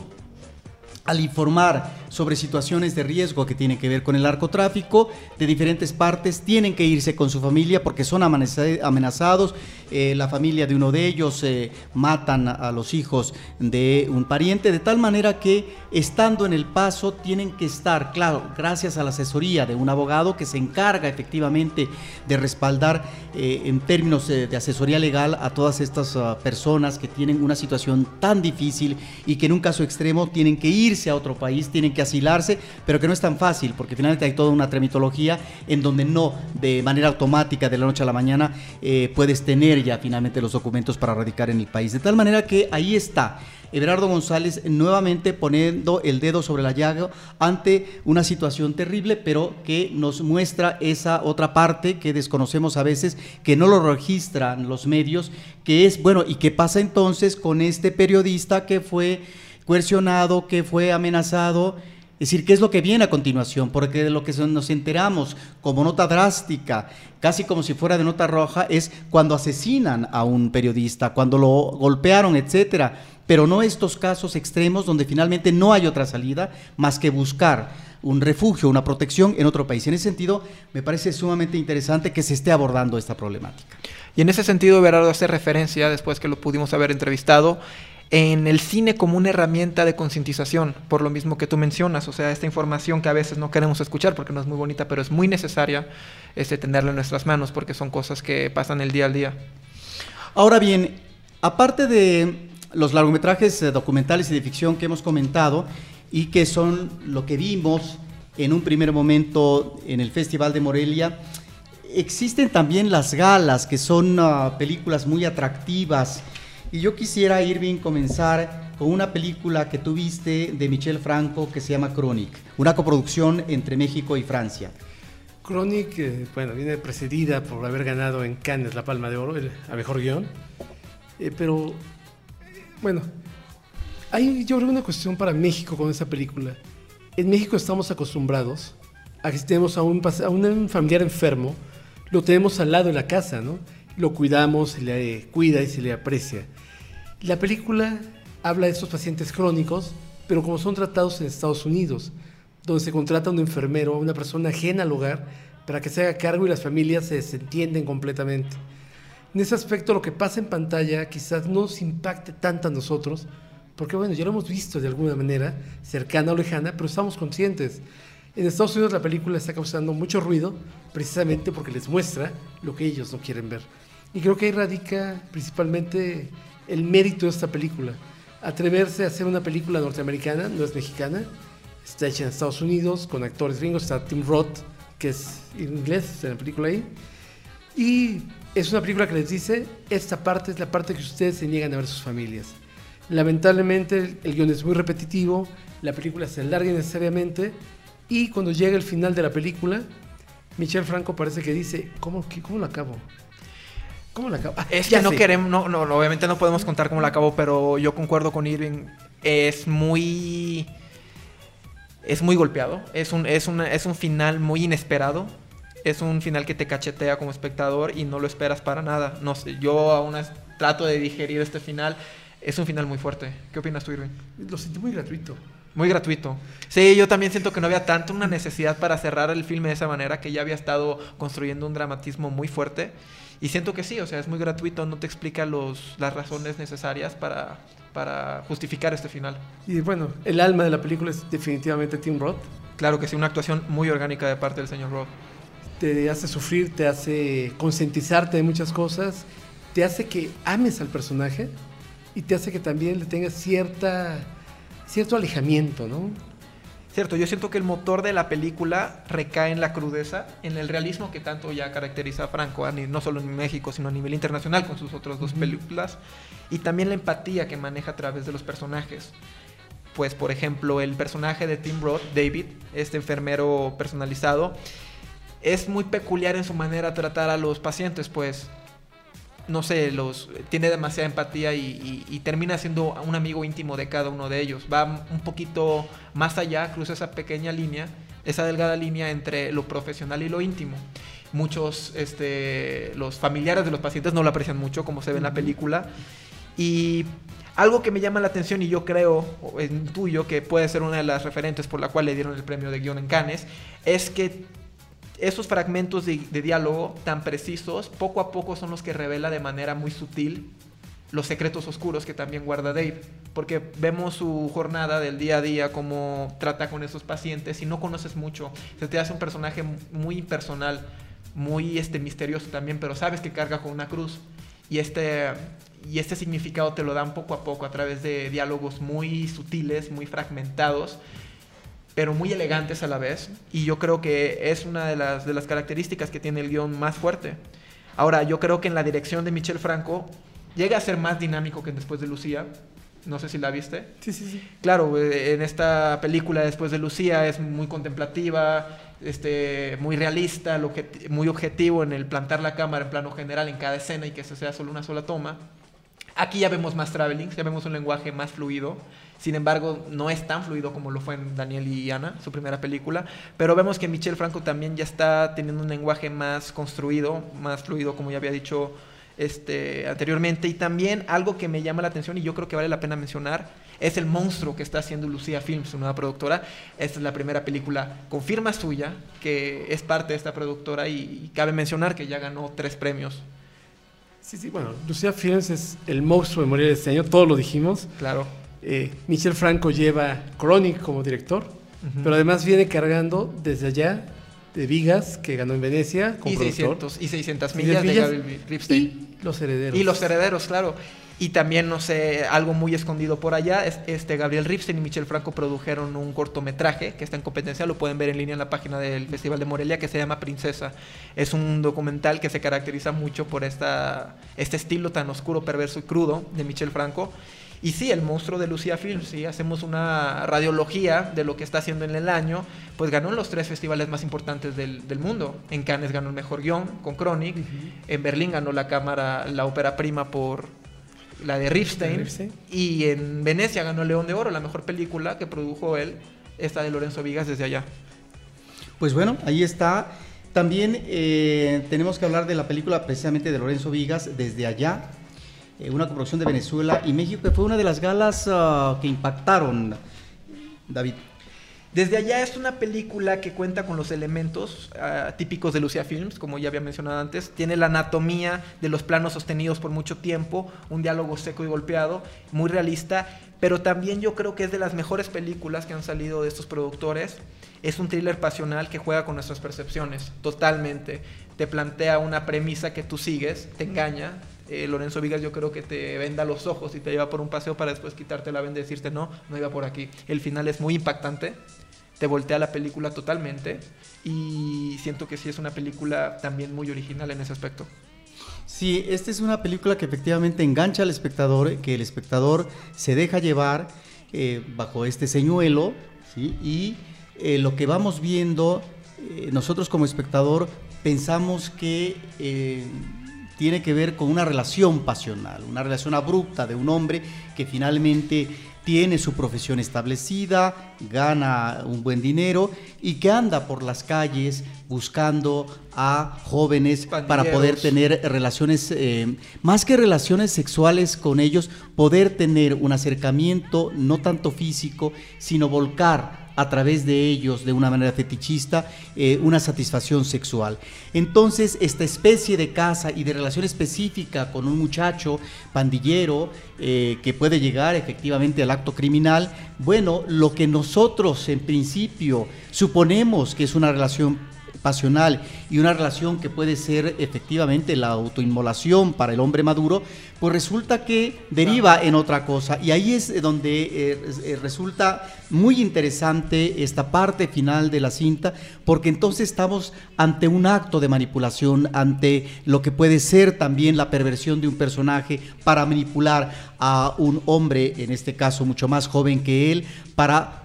Speaker 2: al informar sobre situaciones de riesgo que tienen que ver con el narcotráfico de diferentes partes, tienen que irse con su familia porque son amenazados. Eh, la familia de uno de ellos eh, matan a los hijos de un pariente, de tal manera que estando en el paso tienen que estar, claro, gracias a la asesoría de un abogado que se encarga efectivamente de respaldar eh, en términos de, asesoría legal a todas estas uh, personas que tienen una situación tan difícil y que en un caso extremo tienen que irse a otro país, tienen que asilarse, pero que no es tan fácil, porque finalmente hay toda una tramitología en donde no de manera automática de la noche a la mañana eh, puedes tener ya finalmente los documentos para radicar en el país. De tal manera que ahí está. Everardo González nuevamente poniendo el dedo sobre la llaga ante una situación terrible, pero que nos muestra esa otra parte que desconocemos a veces, que no lo registran los medios, que es, bueno, ¿y qué pasa entonces con este periodista que fue coercionado, que fue amenazado? Es decir, ¿qué es lo que viene a continuación? Porque de lo que nos enteramos como nota drástica, casi como si fuera de nota roja, es cuando asesinan a un periodista, cuando lo golpearon, etcétera. Pero no estos casos extremos donde finalmente no hay otra salida más que buscar un refugio, una protección en otro país. En ese sentido, me parece sumamente interesante que se esté abordando esta problemática.
Speaker 4: Y en ese sentido, Berardo hace referencia, después que lo pudimos haber entrevistado, en el cine como una herramienta de concientización, por lo mismo que tú mencionas, o sea, esta información que a veces no queremos escuchar porque no es muy bonita, pero es muy necesaria este, tenerla en nuestras manos porque son cosas que pasan el día al día.
Speaker 2: Ahora bien, aparte de los largometrajes eh, documentales y de ficción que hemos comentado y que son lo que vimos en un primer momento en el Festival de Morelia, existen también las galas, que son uh, películas muy atractivas y yo quisiera, Irving, comenzar con una película que tuviste de Michel Franco que se llama Chronic, una coproducción entre México y Francia.
Speaker 3: Chronic, eh, bueno, viene precedida por haber ganado en Cannes la Palma de Oro, el, a mejor guion. Eh, pero, bueno, hay yo creo una cuestión para México con esa película. En México estamos acostumbrados a que si tenemos a un, a un familiar enfermo, lo tenemos al lado de la casa, ¿no? Lo cuidamos, se le cuida y se le aprecia. La película habla de estos pacientes crónicos, pero como son tratados en Estados Unidos, donde se contrata a un enfermero, una persona ajena al hogar, para que se haga cargo y las familias se desentienden completamente. En ese aspecto lo que pasa en pantalla quizás no nos impacte tanto a nosotros, porque bueno, ya lo hemos visto de alguna manera, cercana o lejana, pero estamos conscientes. En Estados Unidos la película está causando mucho ruido precisamente porque les muestra lo que ellos no quieren ver. Y creo que ahí radica principalmente el mérito de esta película. Atreverse a hacer una película norteamericana, no es mexicana, está hecha en Estados Unidos con actores gringos, está Tim Roth, que es inglés en la película ahí. Y es una película que les dice, esta parte es la parte que ustedes se niegan a ver sus familias. Lamentablemente el guion es muy repetitivo, la película se alarga innecesariamente y cuando llega el final de la película, Michel Franco parece que dice, ¿cómo, cómo lo acabo?
Speaker 4: ¿Cómo la acabó? Es que no queremos, no, no, obviamente no podemos contar cómo la acabó, pero yo concuerdo con Irving. Es muy. Es muy golpeado. Es un, es, es un final muy inesperado. Es un final que te cachetea como espectador y no lo esperas para nada. No sé, yo aún trato de digerir este final. Es un final muy fuerte. ¿Qué opinas tú, Irving?
Speaker 3: Lo sentí muy gratuito.
Speaker 4: Muy gratuito. Sí, yo también siento que no había tanto una necesidad para cerrar el filme de esa manera, que ya había estado construyendo un dramatismo muy fuerte. Y siento que sí, o sea, es muy gratuito, no te explica los, las razones necesarias para, para justificar este final.
Speaker 3: Y bueno, el alma de la película es definitivamente Tim Roth.
Speaker 4: Claro que sí, una actuación muy orgánica de parte del señor Roth.
Speaker 3: Te hace sufrir, te hace concientizarte de muchas cosas, te hace que ames al personaje y te hace que también le tengas cierta, cierto alejamiento, ¿no?
Speaker 4: Cierto, yo siento que el motor de la película recae en la crudeza, en el realismo que tanto ya caracteriza a Franco, no solo en México, sino a nivel internacional con sus otras dos películas, y también la empatía que maneja a través de los personajes. Pues, por ejemplo, el personaje de Tim Roth, David, este enfermero personalizado, es muy peculiar en su manera de tratar a los pacientes, pues no sé, los tiene demasiada empatía y, termina siendo un amigo íntimo de cada uno de ellos. Va un poquito más allá, cruza esa pequeña línea, esa delgada línea entre lo profesional y lo íntimo. Muchos, este, los familiares de los pacientes no lo aprecian mucho, como se ve en la película. Y algo que me llama la atención y yo creo, en tuyo, que puede ser una de las referentes por la cual le dieron el premio de guion en Cannes, es que esos fragmentos de, diálogo tan precisos, poco a poco son los que revela de manera muy sutil los secretos oscuros que también guarda Dave. Porque vemos su jornada del día a día, cómo trata con esos pacientes y no conoces mucho. Se te hace un personaje muy impersonal, muy este, misterioso también, pero sabes que carga con una cruz. Y este, y este significado te lo dan poco a poco a través de diálogos muy sutiles, muy fragmentados pero muy elegantes a la vez. Y yo creo que es una de las, de las características que tiene el guion más fuerte. Ahora, yo creo que en la dirección de Michel Franco llega a ser más dinámico que después de Lucía. No sé si la viste.
Speaker 3: Sí, sí, sí.
Speaker 4: Claro, eh, en esta película después de Lucía es muy contemplativa, este, muy realista, muy objetivo en el plantar la cámara en plano general en cada escena y que eso sea solo una sola toma. Aquí ya vemos más traveling, ya vemos un lenguaje más fluido. Sin embargo, no es tan fluido como lo fue en Daniel y Ana, su primera película. Pero vemos que Michel Franco también ya está teniendo un lenguaje más construido, más fluido, como ya había dicho este, anteriormente. Y también algo que me llama la atención y yo creo que vale la pena mencionar es el monstruo que está haciendo Lucía Films, su nueva productora. Esta es la primera película con firma suya, que es parte de esta productora y, y cabe mencionar que ya ganó tres premios.
Speaker 3: Sí, sí, bueno, Lucía Films es el monstruo de morir este año, todos lo dijimos.
Speaker 4: Claro.
Speaker 3: Eh, Michel Franco lleva Chronic como director, pero además viene cargando desde allá de Vigas, que ganó en Venecia como
Speaker 4: y,
Speaker 3: productor.
Speaker 4: 600, y 600
Speaker 3: Y
Speaker 4: millas de Gabriel Ripstein.
Speaker 3: Y Los Herederos.
Speaker 4: Y los herederos, claro. Y también, no sé, algo muy escondido por allá, es, este Gabriel Ripstein y Michel Franco produjeron un cortometraje que está en competencia, lo pueden ver en línea en la página del Festival de Morelia, que se llama Princesa. Es un documental que se caracteriza mucho por esta, este estilo tan oscuro, perverso y crudo de Michel Franco. Y sí, el monstruo de Lucía Films, si hacemos una radiología de lo que está haciendo en el año, pues ganó en los tres festivales más importantes del, del mundo. En Cannes ganó el mejor guion con Chronic, en Berlín ganó la cámara, la ópera prima por la de Ripstein, y en Venecia ganó León de Oro, la mejor película que produjo él, esta de Lorenzo Vigas desde allá.
Speaker 2: Pues bueno, ahí está. También eh, tenemos que hablar de la película precisamente de Lorenzo Vigas, desde allá, eh, una coproducción de Venezuela y México, que fue una de las galas ah, que impactaron, David.
Speaker 4: Desde allá es una película que cuenta con los elementos ah, típicos de Lucia Films, como ya había mencionado antes. Tiene la anatomía de los planos sostenidos por mucho tiempo, un diálogo seco y golpeado, muy realista, pero también yo creo que es de las mejores películas que han salido de estos productores. Es un thriller pasional que juega con nuestras percepciones, totalmente. Te plantea una premisa que tú sigues, te engaña. Eh, Lorenzo Vigas yo creo que te venda los ojos y te lleva por un paseo para después quitarte la venda y decirte no, no iba por aquí. El final es muy impactante te voltea la película totalmente y siento que sí es una película también muy original en ese aspecto.
Speaker 2: Sí, esta es una película que efectivamente engancha al espectador, que el espectador se deja llevar eh, bajo este señuelo, y eh, lo que vamos viendo, nosotros como espectador pensamos que tiene que ver con una relación pasional, una relación abrupta de un hombre que finalmente tiene su profesión establecida, gana un buen dinero y que anda por las calles buscando a jóvenes para poder tener relaciones, eh, más que relaciones sexuales con ellos, poder tener un acercamiento no tanto físico, sino volcar a través de ellos de una manera fetichista eh, una satisfacción sexual. Entonces, esta especie de casa y de relación específica con un muchacho pandillero eh, que puede llegar efectivamente al acto criminal, bueno, lo que nosotros en principio suponemos que es una relación pasional y una relación que puede ser efectivamente la autoinmolación para el hombre maduro, pues resulta que deriva en otra cosa. Y ahí es donde eh, eh, resulta muy interesante esta parte final de la cinta, porque entonces estamos ante un acto de manipulación, ante lo que puede ser también la perversión de un personaje para manipular a un hombre, en este caso mucho más joven que él, para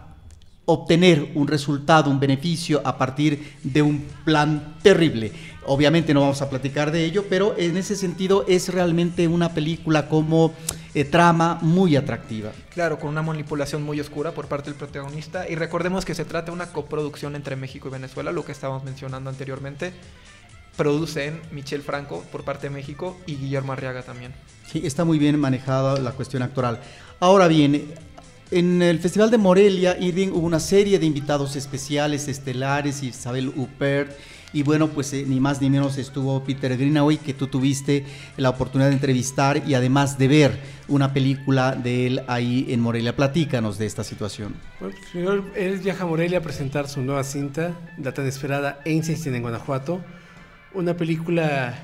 Speaker 2: obtener un resultado, un beneficio a partir de un plan terrible. Obviamente no vamos a platicar de ello, pero en ese sentido es realmente una película como eh, trama muy atractiva.
Speaker 4: Claro, con una manipulación muy oscura por parte del protagonista. Y recordemos que se trata de una coproducción entre México y Venezuela, lo que estábamos mencionando anteriormente. Producen Michel Franco por parte de México y Guillermo Arriaga también.
Speaker 2: Sí, está muy bien manejada la cuestión actoral. Ahora bien, en el Festival de Morelia, Irving, hubo una serie de invitados especiales, estelares, Isabel Huppert, y bueno, pues eh, ni más ni menos estuvo Peter Greenaway, que tú tuviste la oportunidad de entrevistar y además de ver una película de él ahí en Morelia. Platícanos de esta situación.
Speaker 3: Bueno, primero, él viaja a Morelia a presentar su nueva cinta, la tan esperada Einstein en Guanajuato. Una película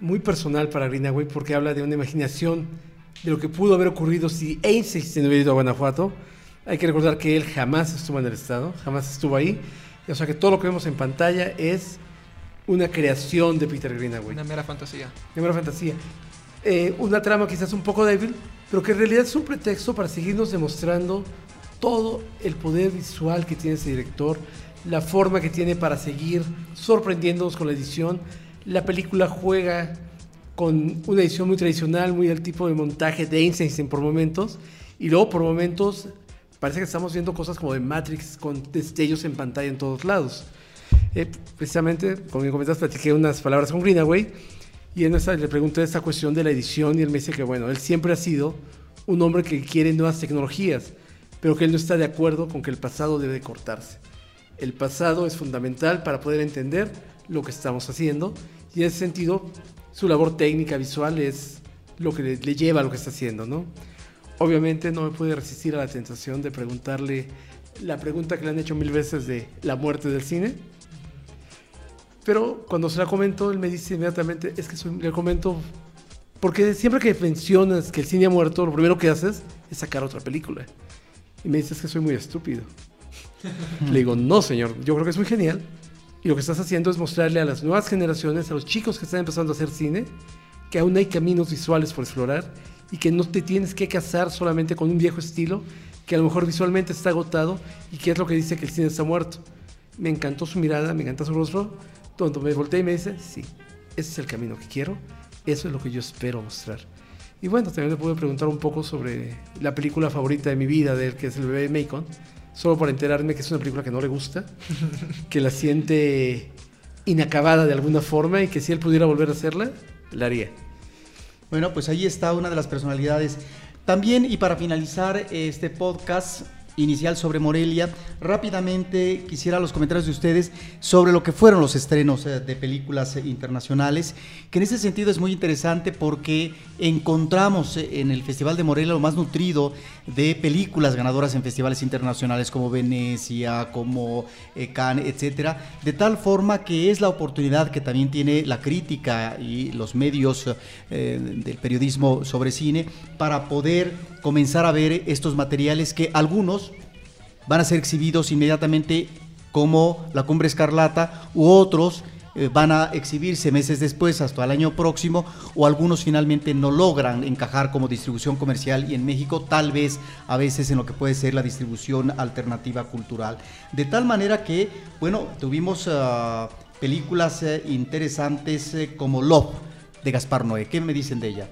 Speaker 3: muy personal para Greenaway porque habla de una imaginación de lo que pudo haber ocurrido si Einstein hubiera ido a Guanajuato. Hay que recordar que él jamás estuvo en el estado, jamás estuvo ahí. O sea que todo lo que vemos en pantalla es una creación de Peter Greenaway.
Speaker 4: Una mera fantasía.
Speaker 3: Primera fantasía. Eh, una trama quizás un poco débil, pero que en realidad es un pretexto para seguirnos demostrando todo el poder visual que tiene ese director, la forma que tiene para seguir sorprendiéndonos con la edición. La película juega con una edición muy tradicional, muy del tipo de montaje de Einstein por momentos, y luego por momentos parece que estamos viendo cosas como de Matrix con destellos en pantalla en todos lados. Eh, precisamente, como me comentas, platiqué unas palabras con Greenaway y en esta, le pregunté esta cuestión de la edición y él me dice que, bueno, él siempre ha sido un hombre que quiere nuevas tecnologías, pero que él no está de acuerdo con que el pasado debe cortarse. El pasado es fundamental para poder entender lo que estamos haciendo y en ese sentido su labor técnica visual es lo que le, le lleva a lo que está haciendo, ¿no? Obviamente no me puede resistir a la tentación de preguntarle la pregunta que le han hecho mil veces de la muerte del cine. Pero cuando se la comento, él me dice inmediatamente, es que soy, le comento, porque siempre que mencionas que el cine ha muerto, lo primero que haces es sacar otra película. Y me dices que soy muy estúpido. [LAUGHS] le digo, no, señor, yo creo que es muy genial. Lo que estás haciendo es mostrarle a las nuevas generaciones, a los chicos que están empezando a hacer cine, que aún hay caminos visuales por explorar y que no te tienes que casar solamente con un viejo estilo que a lo mejor visualmente está agotado y que es lo que dice que el cine está muerto. Me encantó su mirada, me encantó su rostro, donde me volteé y me dice, sí, ese es el camino que quiero, eso es lo que yo espero mostrar. Y bueno, también le pude preguntar un poco sobre la película favorita de mi vida, de él, que es El bebé Macon, solo para enterarme que es una película que no le gusta, que la siente inacabada de alguna forma y que si él pudiera volver a hacerla, la haría.
Speaker 2: Bueno, pues ahí está una de las personalidades. También, y para finalizar este podcast inicial sobre Morelia, rápidamente quisiera los comentarios de ustedes sobre lo que fueron los estrenos eh, de películas eh, internacionales, que en ese sentido es muy interesante porque encontramos eh, en el Festival de Morelia lo más nutrido de películas ganadoras en festivales internacionales como Venecia, como Cannes, etcétera, de tal forma que es la oportunidad que también tiene la crítica y los medios del periodismo sobre cine para poder comenzar a ver estos materiales que algunos van a ser exhibidos inmediatamente como La Cumbre Escarlata u otros eh, van a exhibirse meses después hasta el año próximo o algunos finalmente no logran encajar como distribución comercial y en México tal vez a veces en lo que puede ser la distribución alternativa cultural. De tal manera que, bueno, tuvimos ah, películas eh, interesantes eh, como Love de Gaspar Noé. ¿Qué me dicen de ella?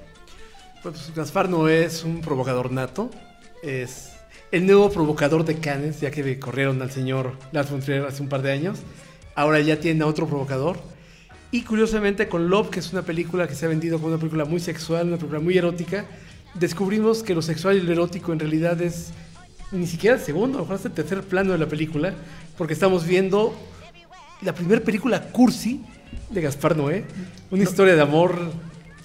Speaker 3: Pues Gaspar Noé es un provocador nato, es el nuevo provocador de Cannes, ya que corrieron al señor Lars von Trier hace un par de años. Ahora ya tiene a otro provocador. Y curiosamente con Love, que es una película que se ha vendido como una película muy sexual, una película muy erótica, descubrimos que lo sexual y lo erótico en realidad es ni siquiera el segundo, a lo mejor el tercer plano de la película, porque estamos viendo la primera película cursi de Gaspar Noé, una historia de amor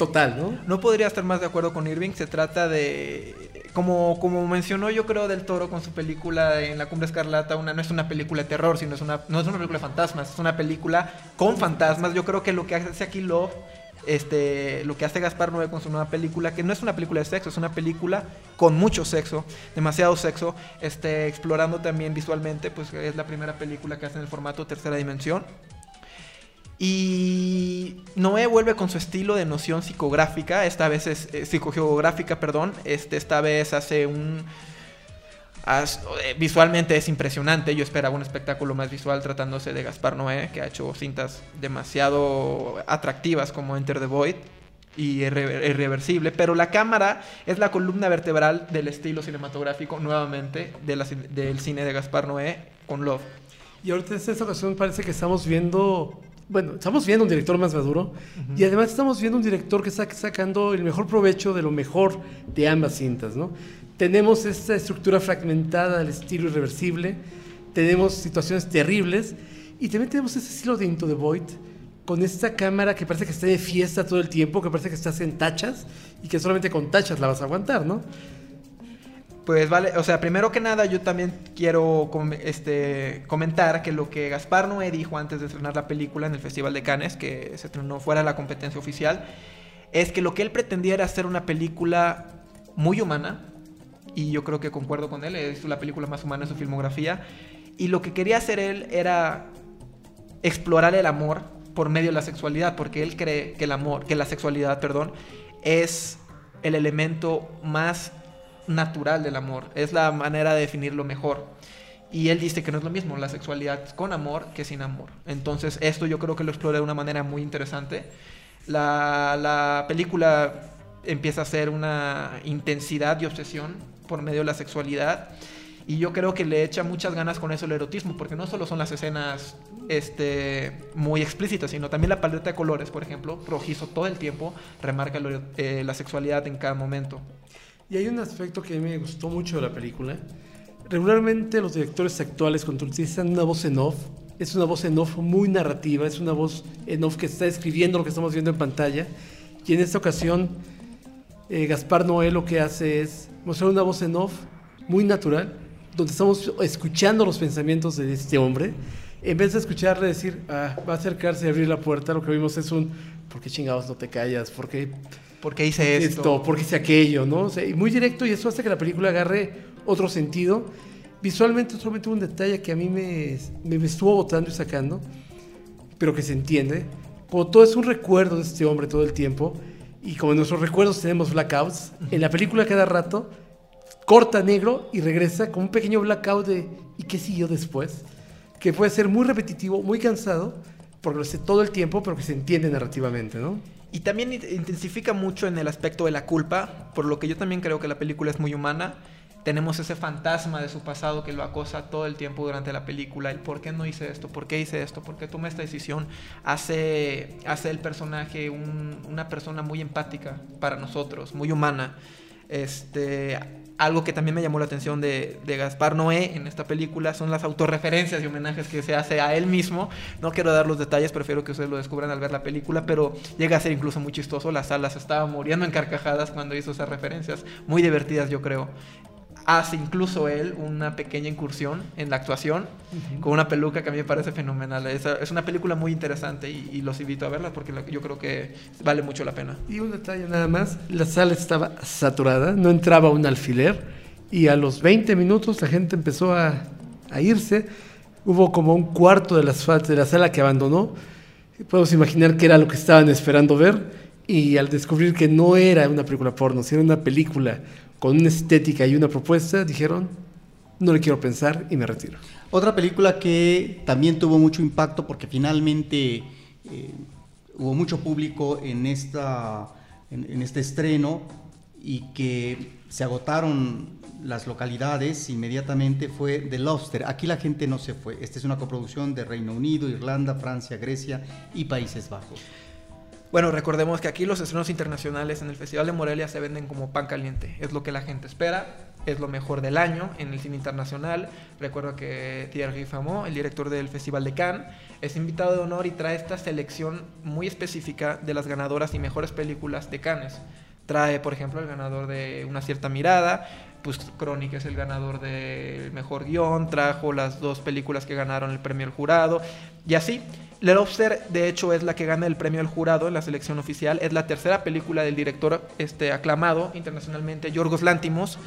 Speaker 3: total, ¿no?
Speaker 4: No podría estar más de acuerdo con Irving, se trata de como, como mencionó yo creo del Toro con su película en La Cumbre Escarlata, una, no es una película de terror, sino es una, no es una película de fantasmas, es una película con fantasmas. Yo creo que lo que hace aquí Love, este, lo que hace Gaspar Noé con su nueva película, que no es una película de sexo, es una película con mucho sexo, demasiado sexo, este, explorando también visualmente, pues es la primera película que hace en el formato tercera dimensión. Y Noé vuelve con su estilo de noción psicográfica, esta vez es eh, psicogeográfica, perdón, este, esta vez hace un... Eh, visualmente es impresionante, yo esperaba un espectáculo más visual tratándose de Gaspar Noé, que ha hecho cintas demasiado atractivas como Enter the Void y irreversible, pero la cámara es la columna vertebral del estilo cinematográfico, nuevamente, del cine de Gaspar Noé con Love.
Speaker 3: Y ahorita en esta ocasión parece que estamos viendo bueno, estamos viendo un director más maduro y además estamos viendo un director que está sacando el mejor provecho de lo mejor de ambas cintas, ¿no? Tenemos esta estructura fragmentada del estilo irreversible, tenemos situaciones terribles y también tenemos ese estilo de Into the Void con esta cámara que parece que está de fiesta todo el tiempo, que parece que estás en tachas y que solamente con tachas la vas a aguantar, ¿no?
Speaker 4: Pues vale, o sea, primero que nada yo también quiero este, comentar que lo que Gaspar Noé dijo antes de estrenar la película en el Festival de Cannes, que se estrenó fuera de la competencia oficial, es que lo que él pretendía era hacer una película muy humana, y yo creo que concuerdo con él, es la película más humana en su filmografía, y lo que quería hacer él era explorar el amor por medio de la sexualidad, porque él cree que el amor, que la sexualidad, perdón, es el elemento más natural del amor, es la manera de definirlo mejor. Y él dice que no es lo mismo la sexualidad con amor que sin amor. Entonces esto yo creo que lo explora de una manera muy interesante. La, la película empieza a ser una intensidad y obsesión por medio de la sexualidad. Y yo creo que le echa muchas ganas con eso el erotismo, porque no solo son las escenas este, muy explícitas, sino también la paleta de colores, por ejemplo, rojizo todo el tiempo, remarca eh, la sexualidad en cada momento.
Speaker 3: Y hay un aspecto que me gustó mucho de la película. Regularmente los directores actuales cuando una voz en off, es una voz en off muy narrativa, es una voz en off que está escribiendo lo que estamos viendo en pantalla. Y en esta ocasión, eh, Gaspar Noé lo que hace es mostrar una voz en off muy natural, donde estamos escuchando los pensamientos de este hombre. En vez de escucharle decir, ah, va a acercarse y abrir la puerta, lo que vimos es un, ¿por qué chingados no te callas? ¿Por qué
Speaker 4: ¿Por qué hice esto?
Speaker 3: ¿Por qué hice aquello? ¿no? O sea, y muy directo y eso hace que la película agarre otro sentido. Visualmente solamente un detalle que a mí me, me, me estuvo botando y sacando, pero que se entiende. Como todo es un recuerdo de este hombre todo el tiempo, y como en nuestros recuerdos tenemos blackouts, en la película cada rato corta negro y regresa con un pequeño blackout de ¿y qué siguió después? Que puede ser muy repetitivo, muy cansado, porque lo hace todo el tiempo, pero que se entiende narrativamente, ¿no?
Speaker 4: Y también intensifica mucho en el aspecto de la culpa, por lo que yo también creo que la película es muy humana. Tenemos ese fantasma de su pasado que lo acosa todo el tiempo durante la película. El por qué no hice esto, por qué hice esto, por qué tomé esta decisión. Hace, hace el personaje una persona muy empática para nosotros, muy humana. Este, algo que también me llamó la atención de, Gaspar Noé en esta película son las autorreferencias y homenajes que se hace a él mismo. No quiero dar los detalles, prefiero que ustedes lo descubran al ver la película, pero llega a ser incluso muy chistoso. Las salas estaban muriendo en carcajadas cuando hizo esas referencias, muy divertidas yo creo hace incluso él una pequeña incursión en la actuación con una peluca que a mí me parece fenomenal. Es, es una película muy interesante y, los invito a verla porque yo creo que vale mucho la pena.
Speaker 3: Y un detalle nada más, la sala estaba saturada, no entraba un alfiler y a los 20 minutos la gente empezó a, a irse. Hubo como un cuarto de, las, de la sala que abandonó. Podemos imaginar que era lo que estaban esperando ver y al descubrir que no era una película porno, sino una película con una estética y una propuesta, dijeron, no le quiero pensar y me retiro.
Speaker 2: Otra película que también tuvo mucho impacto porque finalmente eh, hubo mucho público en, esta, en, este estreno y que se agotaron las localidades inmediatamente fue The Lobster. Aquí la gente no se fue. Esta es una coproducción de Reino Unido, Irlanda, Francia, Grecia y Países Bajos.
Speaker 4: Bueno, recordemos que aquí los estrenos internacionales en el Festival de Morelia se venden como pan caliente. Es lo que la gente espera, es lo mejor del año en el cine internacional. Recuerdo que Thierry Famó, el director del Festival de Cannes, es invitado de honor y trae esta selección muy específica de las ganadoras y mejores películas de Cannes. Trae, por ejemplo, el ganador de Una cierta mirada, pues Crónica es el ganador del mejor guion, trajo las dos películas que ganaron el premio del jurado, y así. Lobster, de hecho, es la que gana el premio del jurado en la selección oficial. Es la tercera película del director este, aclamado internacionalmente, Yorgos Lántimos.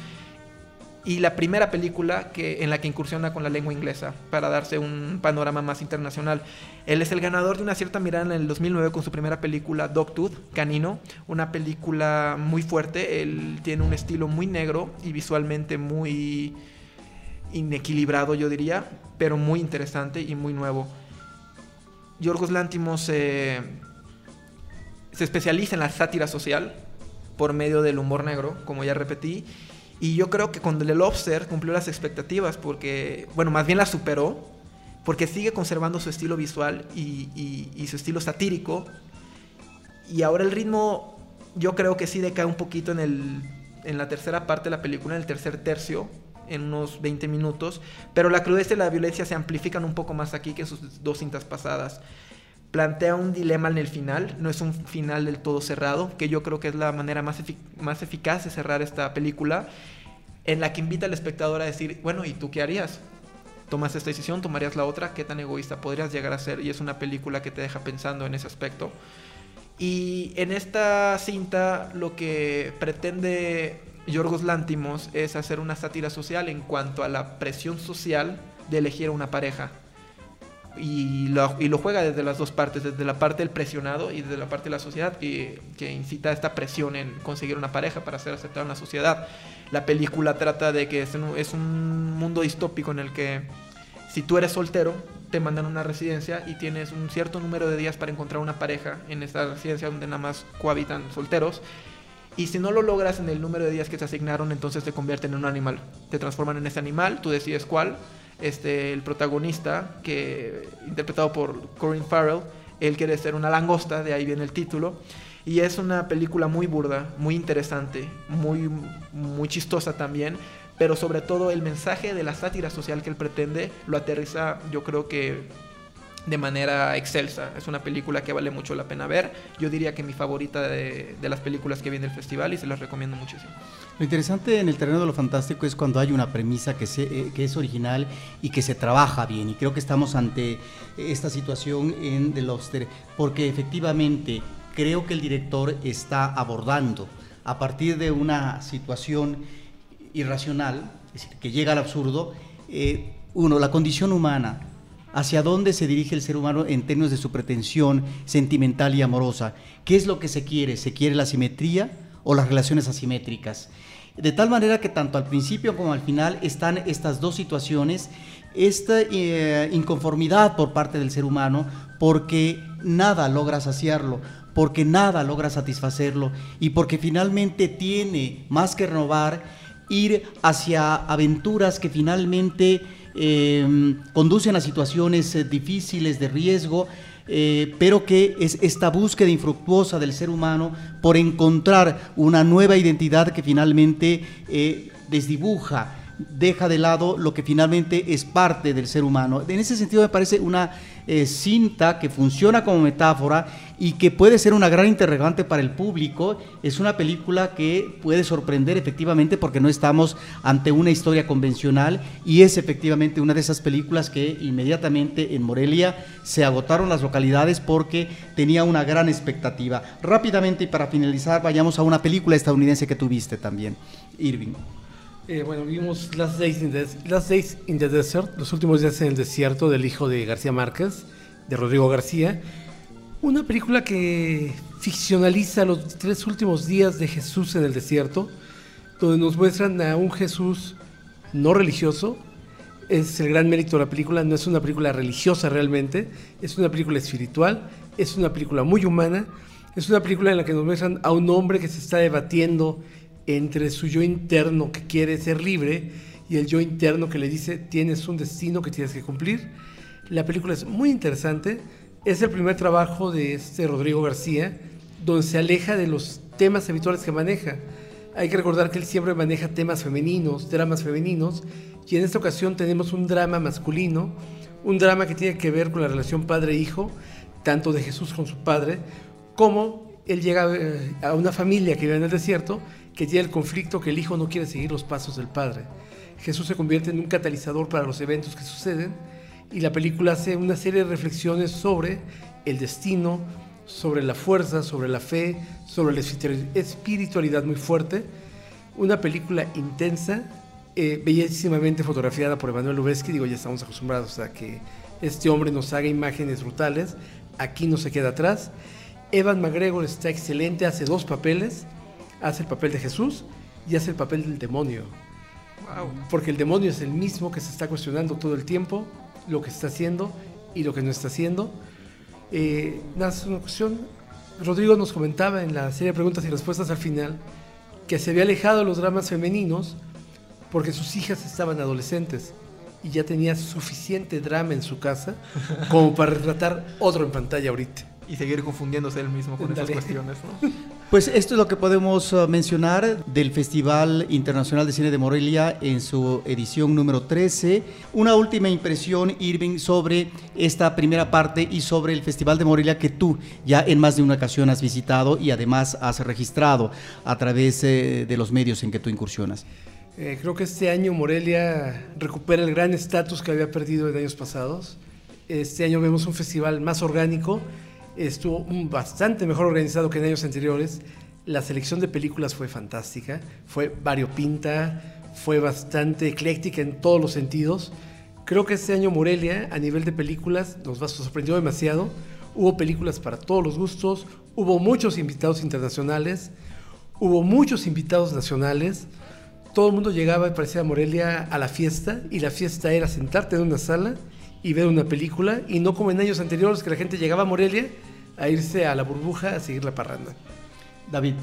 Speaker 4: Y la primera película que, en la que incursiona con la lengua inglesa para darse un panorama más internacional. Él es el ganador de una cierta mirada en el 2009 con su primera película Dogtooth, Canino, una película muy fuerte. Él tiene un estilo muy negro y visualmente muy inequilibrado, yo diría, pero muy interesante y muy nuevo. Yorgos Lántimos se especializa en la sátira social por medio del humor negro, como ya repetí. Y yo creo que con The Lobster cumplió las expectativas porque, bueno, más bien las superó, porque sigue conservando su estilo visual y, su estilo satírico. Y ahora el ritmo, yo creo que sí decae un poquito en, el, en la tercera parte de la película, en el tercer tercio, en unos 20 minutos, pero la crudeza y la violencia se amplifican un poco más aquí que en sus dos cintas pasadas. Plantea un dilema en el final, no es un final del todo cerrado, que yo creo que es la manera más, más eficaz de cerrar esta película, en la que invita al espectador a decir, bueno, ¿y tú qué harías? ¿Tomas esta decisión? ¿Tomarías la otra? ¿Qué tan egoísta podrías llegar a ser? Y es una película que te deja pensando en ese aspecto. Y en esta cinta lo que pretende Yorgos Lántimos es hacer una sátira social en cuanto a la presión social de elegir a una pareja. Y lo, y lo, juega desde las dos partes, desde la parte del presionado y desde la parte de la sociedad que, que incita a esta presión en conseguir una pareja para ser aceptado en la sociedad. La película trata de que es un, es un mundo distópico en el que si tú eres soltero, te mandan a una residencia y tienes un cierto número de días para encontrar una pareja en esta residencia donde nada más cohabitan solteros y si no lo logras en el número de días que te asignaron, entonces te convierten en un animal. Te transforman en ese animal, tú decides cuál. Este, el protagonista, que interpretado por Corinne Farrell, él quiere ser una langosta, de ahí viene el título. Y es una película muy burda, muy interesante, muy, muy chistosa también, pero sobre todo el mensaje de la sátira social que él pretende lo aterriza, yo creo que de manera excelsa. Es una película que vale mucho la pena ver. Yo diría que mi favorita de, de las películas que viene del festival y se las recomiendo muchísimo.
Speaker 2: Lo interesante en el terreno de lo fantástico es cuando hay una premisa que, se, eh, que es original y que se trabaja bien. Y creo que estamos ante esta situación en The Lobster, porque efectivamente creo que el director está abordando a partir de una situación irracional, es decir, que llega al absurdo, eh, uno, la condición humana, hacia dónde se dirige el ser humano en términos de su pretensión sentimental y amorosa. ¿Qué es lo que se quiere? ¿Se quiere la simetría o las relaciones asimétricas? De tal manera que tanto al principio como al final están estas dos situaciones, esta eh, inconformidad por parte del ser humano, porque nada logra saciarlo, porque nada logra satisfacerlo y porque finalmente tiene más que renovar ir hacia aventuras que finalmente eh, conducen a situaciones eh, difíciles de riesgo, eh, pero que es esta búsqueda infructuosa del ser humano por encontrar una nueva identidad que finalmente eh, desdibuja deja de lado lo que finalmente es parte del ser humano. En ese sentido me parece una eh, cinta que funciona como metáfora y que puede ser una gran interrogante para el público. Es una película que puede sorprender efectivamente porque no estamos ante una historia convencional y es efectivamente una de esas películas que inmediatamente en Morelia se agotaron las localidades porque tenía una gran expectativa. Rápidamente y para finalizar vayamos a una película estadounidense que tuviste también, Irving.
Speaker 3: Eh, bueno, vimos Last Days, in the, Last Days in the Desert, los últimos días en el desierto del hijo de García Márquez, de Rodrigo García. Una película que ficcionaliza los tres últimos días de Jesús en el desierto, donde nos muestran a un Jesús no religioso. Es el gran mérito de la película, no es una película religiosa realmente, es una película espiritual, es una película muy humana, es una película en la que nos muestran a un hombre que se está debatiendo entre su yo interno que quiere ser libre y el yo interno que le dice tienes un destino que tienes que cumplir. La película es muy interesante, es el primer trabajo de este Rodrigo García, donde se aleja de los temas habituales que maneja. Hay que recordar que él siempre maneja temas femeninos, dramas femeninos, y en esta ocasión tenemos un drama masculino, un drama que tiene que ver con la relación padre-hijo, tanto de Jesús con su padre, como él llega eh, a una familia que vive en el desierto que tiene el conflicto que el hijo no quiere seguir los pasos del padre. Jesús se convierte en un catalizador para los eventos que suceden y la película hace una serie de reflexiones sobre el destino, sobre la fuerza, sobre la fe, sobre la espiritualidad muy fuerte. Una película intensa, eh, bellísimamente fotografiada por Emanuel Lubezki. Digo, ya estamos acostumbrados a que este hombre nos haga imágenes brutales. Aquí no se queda atrás. Evan McGregor está excelente, hace dos papeles hace el papel de Jesús y hace el papel del demonio. Porque el demonio es el mismo que se está cuestionando todo el tiempo lo que está haciendo y lo que no está haciendo. Eh, una cuestión. Rodrigo nos comentaba en la serie de preguntas y respuestas al final que se había alejado de los dramas femeninos porque sus hijas estaban adolescentes y ya tenía suficiente drama en su casa como para retratar otro en pantalla ahorita
Speaker 4: y seguir confundiéndose él mismo con esas cuestiones. ¿no? [LAUGHS]
Speaker 2: Pues esto es lo que podemos uh, mencionar del Festival Internacional de Cine de Morelia en su edición número 13. Una última impresión, Irving, sobre esta primera parte y sobre el Festival de Morelia que tú ya en más de una ocasión has visitado y además has registrado a través eh, de los medios en que tú incursionas.
Speaker 3: Eh, creo que este año Morelia recupera el gran estatus que había perdido en años pasados. Este año vemos un festival más orgánico, estuvo bastante mejor organizado que en años anteriores. La selección de películas fue fantástica, fue variopinta, fue bastante ecléctica en todos los sentidos. Creo que este año Morelia, a nivel de películas, nos sorprendió demasiado. Hubo películas para todos los gustos, hubo muchos invitados internacionales, hubo muchos invitados nacionales. Todo el mundo llegaba, parecía a Morelia, a la fiesta, y la fiesta era sentarte en una sala y ver una película, y no como en años anteriores que la gente llegaba a Morelia a irse a la burbuja a seguir la parranda.
Speaker 2: David.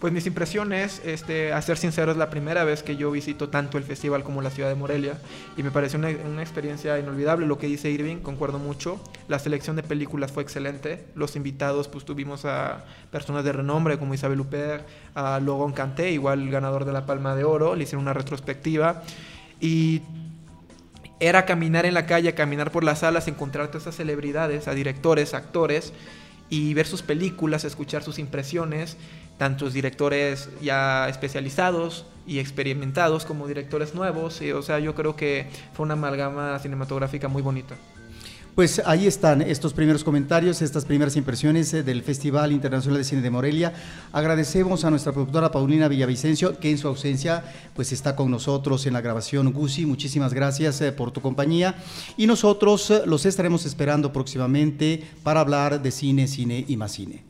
Speaker 4: Pues mis impresiones, este, a ser sincero, es la primera vez que yo visito tanto el festival como la ciudad de Morelia y me pareció una, una, experiencia inolvidable. Lo que dice Irving, concuerdo mucho. La selección de películas fue excelente. Los invitados, pues tuvimos a personas de renombre como Isabel Huppert, a Logan Canté, igual ganador de la Palma de Oro, le hicieron una retrospectiva y era caminar en la calle, caminar por las salas, encontrar a todas esas celebridades, a directores, actores y ver sus películas, escuchar sus impresiones, tantos directores ya especializados y experimentados como directores nuevos. o sea, yo creo que fue una amalgama cinematográfica muy bonita.
Speaker 2: Pues ahí están estos primeros comentarios, estas primeras impresiones eh, del Festival Internacional de Cine de Morelia. Agradecemos a nuestra productora Paulina Villavicencio, que en su ausencia pues está con nosotros en la grabación. Gusi, muchísimas gracias eh, por tu compañía. Y nosotros eh, los estaremos esperando próximamente para hablar de cine, cine y más cine.